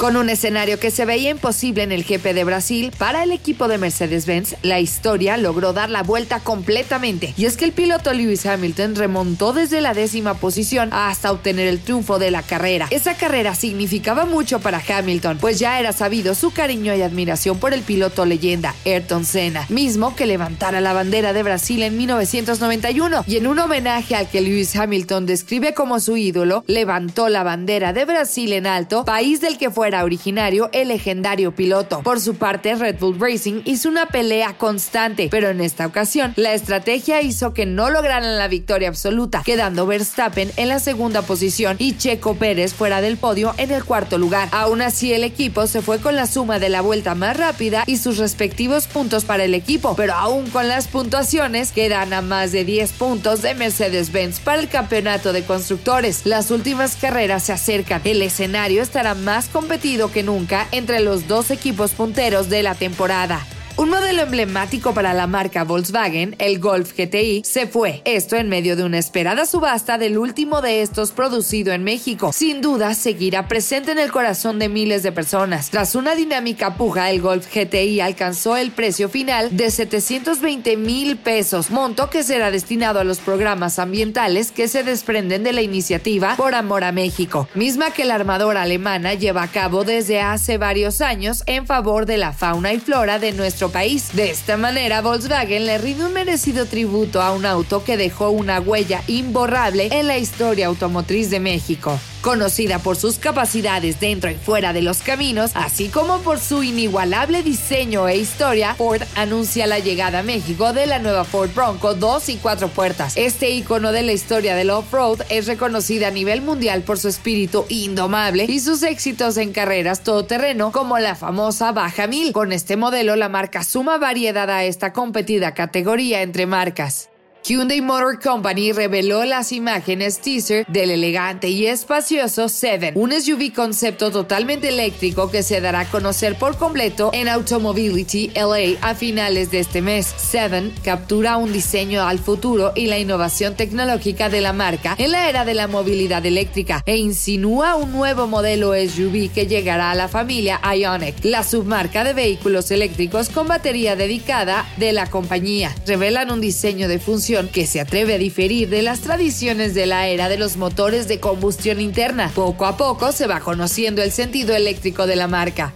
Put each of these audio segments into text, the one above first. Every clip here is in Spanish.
Con un escenario que se veía imposible en el GP de Brasil, para el equipo de Mercedes-Benz, la historia logró dar la vuelta completamente. Y es que el piloto Lewis Hamilton remontó desde la décima posición hasta obtener el triunfo de la carrera. Esa carrera significaba mucho para Hamilton, pues ya era sabido su cariño y admiración por el piloto leyenda Ayrton Senna, mismo que levantara la bandera de Brasil en 1991. Y en un homenaje al que Lewis Hamilton describe como su ídolo, levantó la bandera de Brasil en alto, país del que fue originario el legendario piloto. Por su parte, Red Bull Racing hizo una pelea constante, pero en esta ocasión la estrategia hizo que no lograran la victoria absoluta, quedando Verstappen en la segunda posición y Checo Pérez fuera del podio en el cuarto lugar. Aún así, el equipo se fue con la suma de la vuelta más rápida y sus respectivos puntos para el equipo, pero aún con las puntuaciones quedan a más de 10 puntos de Mercedes-Benz para el campeonato de constructores. Las últimas carreras se acercan, el escenario estará más competitivo que nunca entre los dos equipos punteros de la temporada. Un modelo emblemático para la marca Volkswagen, el Golf GTI, se fue. Esto en medio de una esperada subasta del último de estos producido en México. Sin duda, seguirá presente en el corazón de miles de personas. Tras una dinámica puja, el Golf GTI alcanzó el precio final de 720 mil pesos, monto que será destinado a los programas ambientales que se desprenden de la iniciativa Por Amor a México, misma que la armadora alemana lleva a cabo desde hace varios años en favor de la fauna y flora de nuestro país. De esta manera, Volkswagen le rinde un merecido tributo a un auto que dejó una huella imborrable en la historia automotriz de México. Conocida por sus capacidades dentro y fuera de los caminos, así como por su inigualable diseño e historia, Ford anuncia la llegada a México de la nueva Ford Bronco 2 y 4 puertas. Este icono de la historia del off-road es reconocida a nivel mundial por su espíritu indomable y sus éxitos en carreras todoterreno como la famosa Baja 1000. Con este modelo, la marca suma variedad a esta competida categoría entre marcas. Hyundai Motor Company reveló las imágenes teaser del elegante y espacioso Seven, un SUV concepto totalmente eléctrico que se dará a conocer por completo en Automobility LA a finales de este mes. Seven captura un diseño al futuro y la innovación tecnológica de la marca en la era de la movilidad eléctrica e insinúa un nuevo modelo SUV que llegará a la familia Ionic, la submarca de vehículos eléctricos con batería dedicada de la compañía. Revelan un diseño de función que se atreve a diferir de las tradiciones de la era de los motores de combustión interna. Poco a poco se va conociendo el sentido eléctrico de la marca.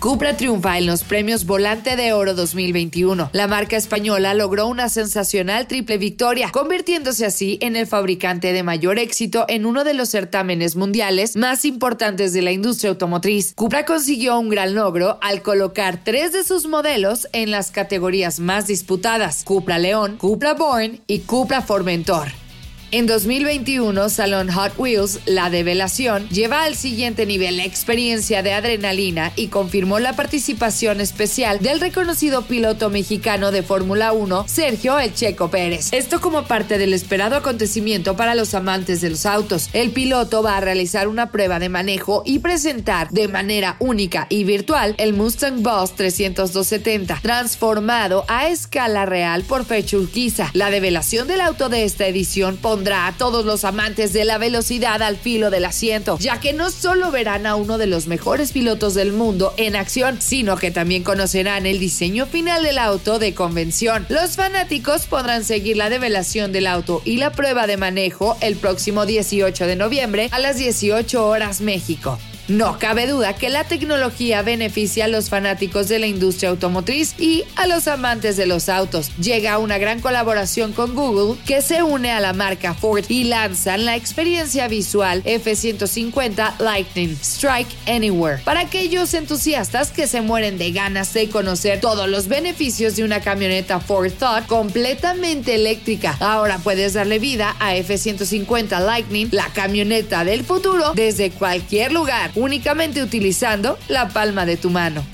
Cupra triunfa en los premios Volante de Oro 2021. La marca española logró una sensacional triple victoria, convirtiéndose así en el fabricante de mayor éxito en uno de los certámenes mundiales más importantes de la industria automotriz. Cupra consiguió un gran logro al colocar tres de sus modelos en las categorías más disputadas: Cupra León, Cupra Born y Cupra Formentor. En 2021, Salon Hot Wheels, la develación, lleva al siguiente nivel la experiencia de adrenalina y confirmó la participación especial del reconocido piloto mexicano de Fórmula 1, Sergio El Checo Pérez. Esto como parte del esperado acontecimiento para los amantes de los autos. El piloto va a realizar una prueba de manejo y presentar de manera única y virtual el Mustang Boss 30270, transformado a escala real por Fecho Urquiza. La develación del auto de esta edición a todos los amantes de la velocidad al filo del asiento, ya que no solo verán a uno de los mejores pilotos del mundo en acción, sino que también conocerán el diseño final del auto de convención. Los fanáticos podrán seguir la develación del auto y la prueba de manejo el próximo 18 de noviembre a las 18 horas México. No cabe duda que la tecnología beneficia a los fanáticos de la industria automotriz y a los amantes de los autos. Llega una gran colaboración con Google que se une a la marca Ford y lanzan la experiencia visual F150 Lightning Strike Anywhere para aquellos entusiastas que se mueren de ganas de conocer todos los beneficios de una camioneta Ford Thought completamente eléctrica. Ahora puedes darle vida a F150 Lightning, la camioneta del futuro, desde cualquier lugar, únicamente utilizando la palma de tu mano.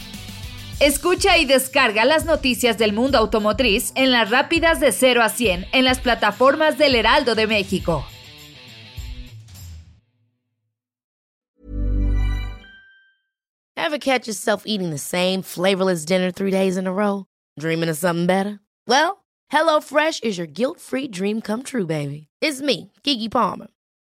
Escucha y descarga las noticias del mundo automotriz en las rápidas de 0 a 100 en las plataformas del Heraldo de México. Ever catch yourself eating the same flavorless dinner three days in a row? Dreaming of something better? Well, HelloFresh is your guilt-free dream come true, baby. It's me, Kiki Palmer.